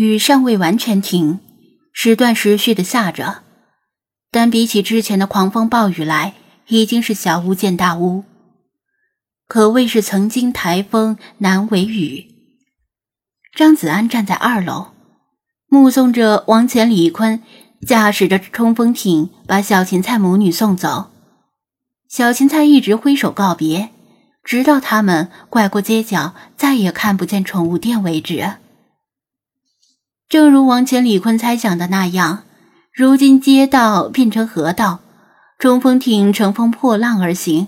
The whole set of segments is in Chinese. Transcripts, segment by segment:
雨尚未完全停，时断时续的下着，但比起之前的狂风暴雨来，已经是小巫见大巫，可谓是曾经台风难为雨。张子安站在二楼，目送着王乾、李坤驾驶着冲锋艇把小芹菜母女送走。小芹菜一直挥手告别，直到他们拐过街角，再也看不见宠物店为止。正如王乾、李坤猜想的那样，如今街道变成河道，冲锋艇乘风破浪而行，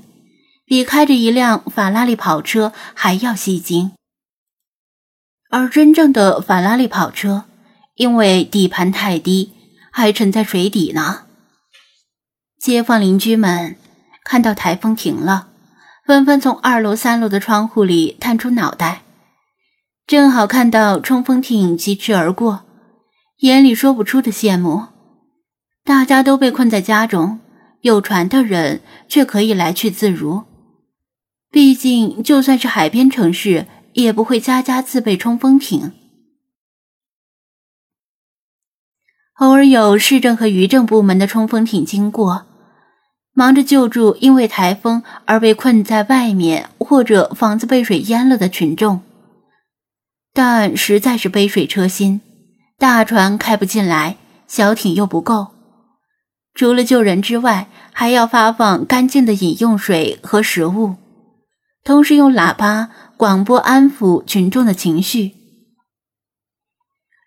比开着一辆法拉利跑车还要吸睛。而真正的法拉利跑车，因为底盘太低，还沉在水底呢。街坊邻居们看到台风停了，纷纷从二楼、三楼的窗户里探出脑袋。正好看到冲锋艇疾驰而过，眼里说不出的羡慕。大家都被困在家中，有船的人却可以来去自如。毕竟，就算是海边城市，也不会家家自备冲锋艇。偶尔有市政和渔政部门的冲锋艇经过，忙着救助因为台风而被困在外面或者房子被水淹了的群众。但实在是杯水车薪，大船开不进来，小艇又不够，除了救人之外，还要发放干净的饮用水和食物，同时用喇叭广播安抚群众的情绪。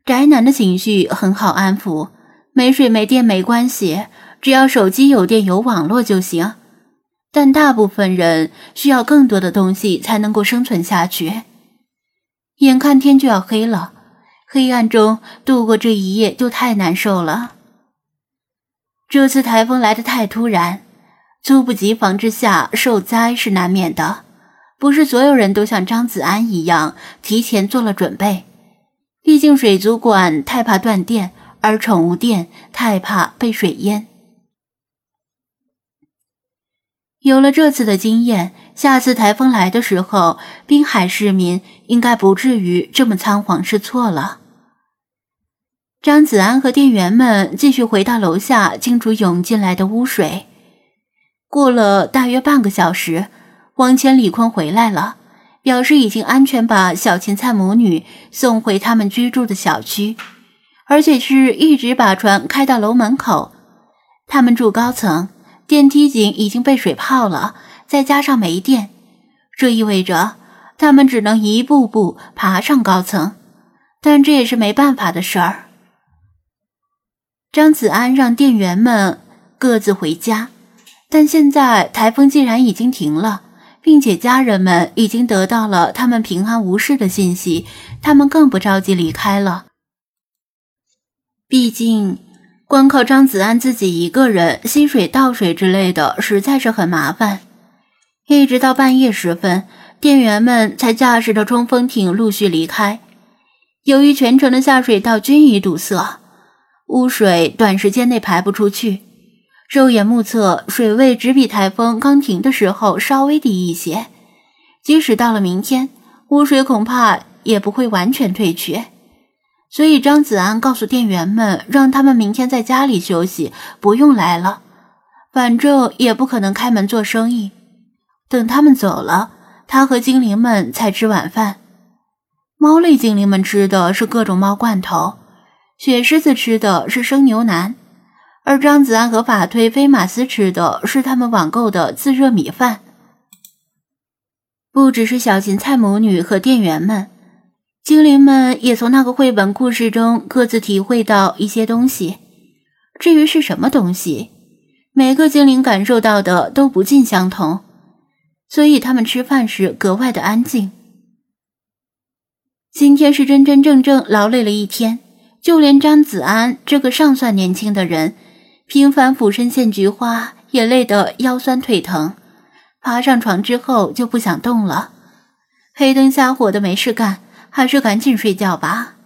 宅男的情绪很好安抚，没水没电没关系，只要手机有电有网络就行。但大部分人需要更多的东西才能够生存下去。眼看天就要黑了，黑暗中度过这一夜就太难受了。这次台风来得太突然，猝不及防之下受灾是难免的。不是所有人都像张子安一样提前做了准备，毕竟水族馆太怕断电，而宠物店太怕被水淹。有了这次的经验。下次台风来的时候，滨海市民应该不至于这么仓皇失措了。张子安和店员们继续回到楼下，清除涌进来的污水。过了大约半个小时，王乾、李坤回来了，表示已经安全把小芹菜母女送回他们居住的小区，而且是一直把船开到楼门口。他们住高层，电梯井已经被水泡了。再加上没电，这意味着他们只能一步步爬上高层，但这也是没办法的事儿。张子安让店员们各自回家，但现在台风既然已经停了，并且家人们已经得到了他们平安无事的信息，他们更不着急离开了。毕竟，光靠张子安自己一个人吸水倒水之类的，实在是很麻烦。一直到半夜时分，店员们才驾驶着冲锋艇陆续离开。由于全程的下水道均已堵塞，污水短时间内排不出去。肉眼目测，水位只比台风刚停的时候稍微低一些。即使到了明天，污水恐怕也不会完全退去。所以张子安告诉店员们，让他们明天在家里休息，不用来了，反正也不可能开门做生意。等他们走了，他和精灵们才吃晚饭。猫类精灵们吃的是各种猫罐头，雪狮子吃的是生牛腩，而张子安和法推、菲马斯吃的是他们网购的自热米饭。不只是小芹菜母女和店员们，精灵们也从那个绘本故事中各自体会到一些东西。至于是什么东西，每个精灵感受到的都不尽相同。所以他们吃饭时格外的安静。今天是真真正正劳累了一天，就连张子安这个尚算年轻的人，频繁俯身献菊花也累得腰酸腿疼，爬上床之后就不想动了。黑灯瞎火的没事干，还是赶紧睡觉吧。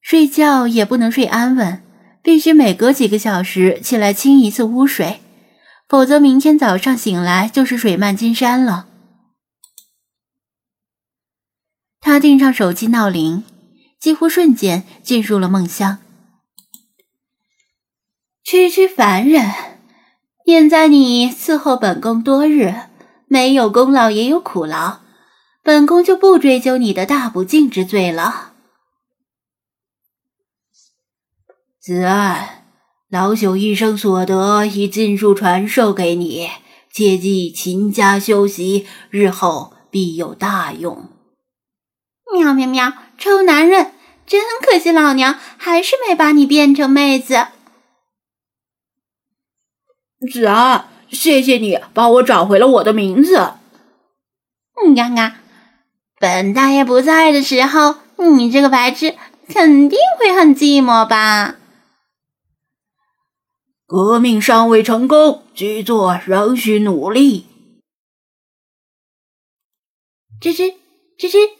睡觉也不能睡安稳，必须每隔几个小时起来清一次污水。否则，明天早上醒来就是水漫金山了。他定上手机闹铃，几乎瞬间进入了梦乡。区区凡人，念在你伺候本宫多日，没有功劳也有苦劳，本宫就不追究你的大不敬之罪了。子安，老朽一生所得已尽数传授给你，切记勤加修习，日后必有大用。喵喵喵！臭男人，真可惜，老娘还是没把你变成妹子。子安，谢谢你帮我找回了我的名字。嗯呀呀，本大爷不在的时候，你这个白痴肯定会很寂寞吧？革命尚未成功，局座仍需努力。吱吱吱吱，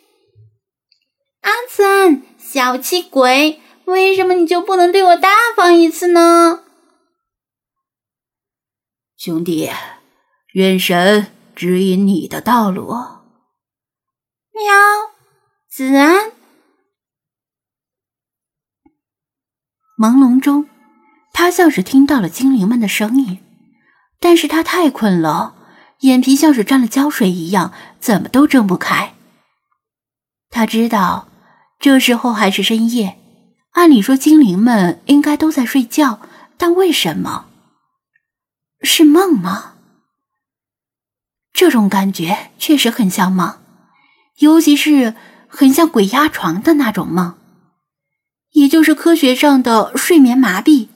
阿森，小气鬼，为什么你就不能对我大方一次呢？兄弟，愿神指引你的道路。喵，子安。朦胧中，他像是听到了精灵们的声音，但是他太困了，眼皮像是沾了胶水一样，怎么都睁不开。他知道，这时候还是深夜，按理说精灵们应该都在睡觉，但为什么？是梦吗？这种感觉确实很像梦，尤其是很像鬼压床的那种梦，也就是科学上的睡眠麻痹。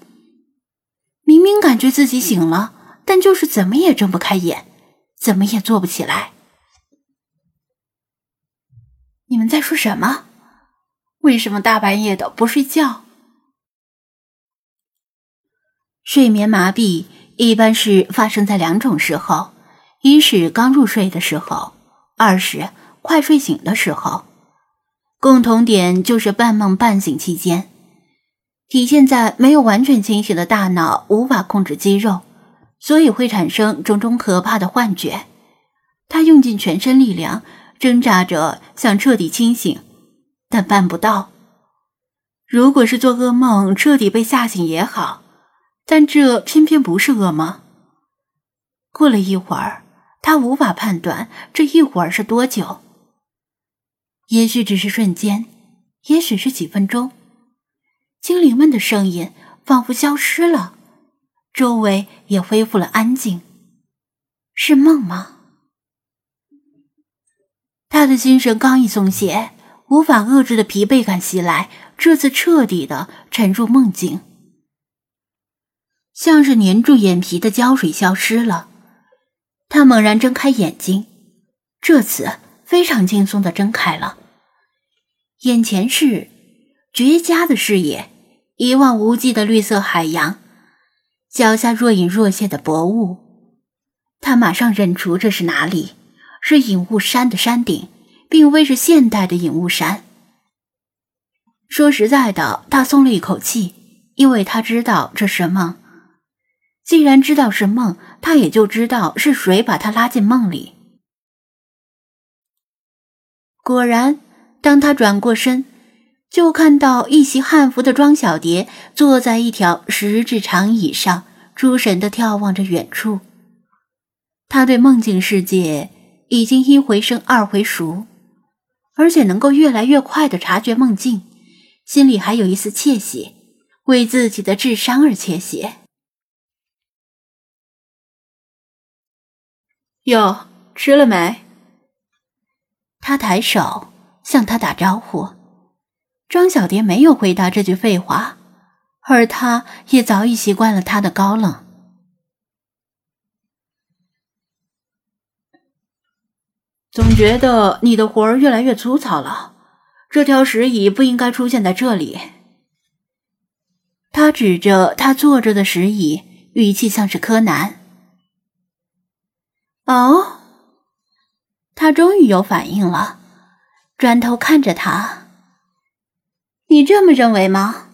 明明感觉自己醒了，但就是怎么也睁不开眼，怎么也坐不起来。你们在说什么？为什么大半夜的不睡觉？睡眠麻痹。一般是发生在两种时候：一是刚入睡的时候，二是快睡醒的时候。共同点就是半梦半醒期间，体现在没有完全清醒的大脑无法控制肌肉，所以会产生种种可怕的幻觉。他用尽全身力量挣扎着想彻底清醒，但办不到。如果是做噩梦彻底被吓醒也好。但这偏偏不是噩梦。过了一会儿，他无法判断这一会儿是多久。也许只是瞬间，也许是几分钟。精灵们的声音仿佛消失了，周围也恢复了安静。是梦吗？他的精神刚一松懈，无法遏制的疲惫感袭来，这次彻底的沉入梦境。像是粘住眼皮的胶水消失了，他猛然睁开眼睛，这次非常轻松的睁开了。眼前是绝佳的视野，一望无际的绿色海洋，脚下若隐若现的薄雾。他马上认出这是哪里，是隐雾山的山顶，并非是现代的隐雾山。说实在的，他松了一口气，因为他知道这是梦。既然知道是梦，他也就知道是谁把他拉进梦里。果然，当他转过身，就看到一袭汉服的庄小蝶坐在一条石质长椅上，出神的眺望着远处。他对梦境世界已经一回生二回熟，而且能够越来越快的察觉梦境，心里还有一丝窃喜，为自己的智商而窃喜。哟，吃了没？他抬手向他打招呼。庄小蝶没有回答这句废话，而他也早已习惯了他的高冷。总觉得你的活儿越来越粗糙了。这条石椅不应该出现在这里。他指着他坐着的石椅，语气像是柯南。哦，他终于有反应了，转头看着他。你这么认为吗？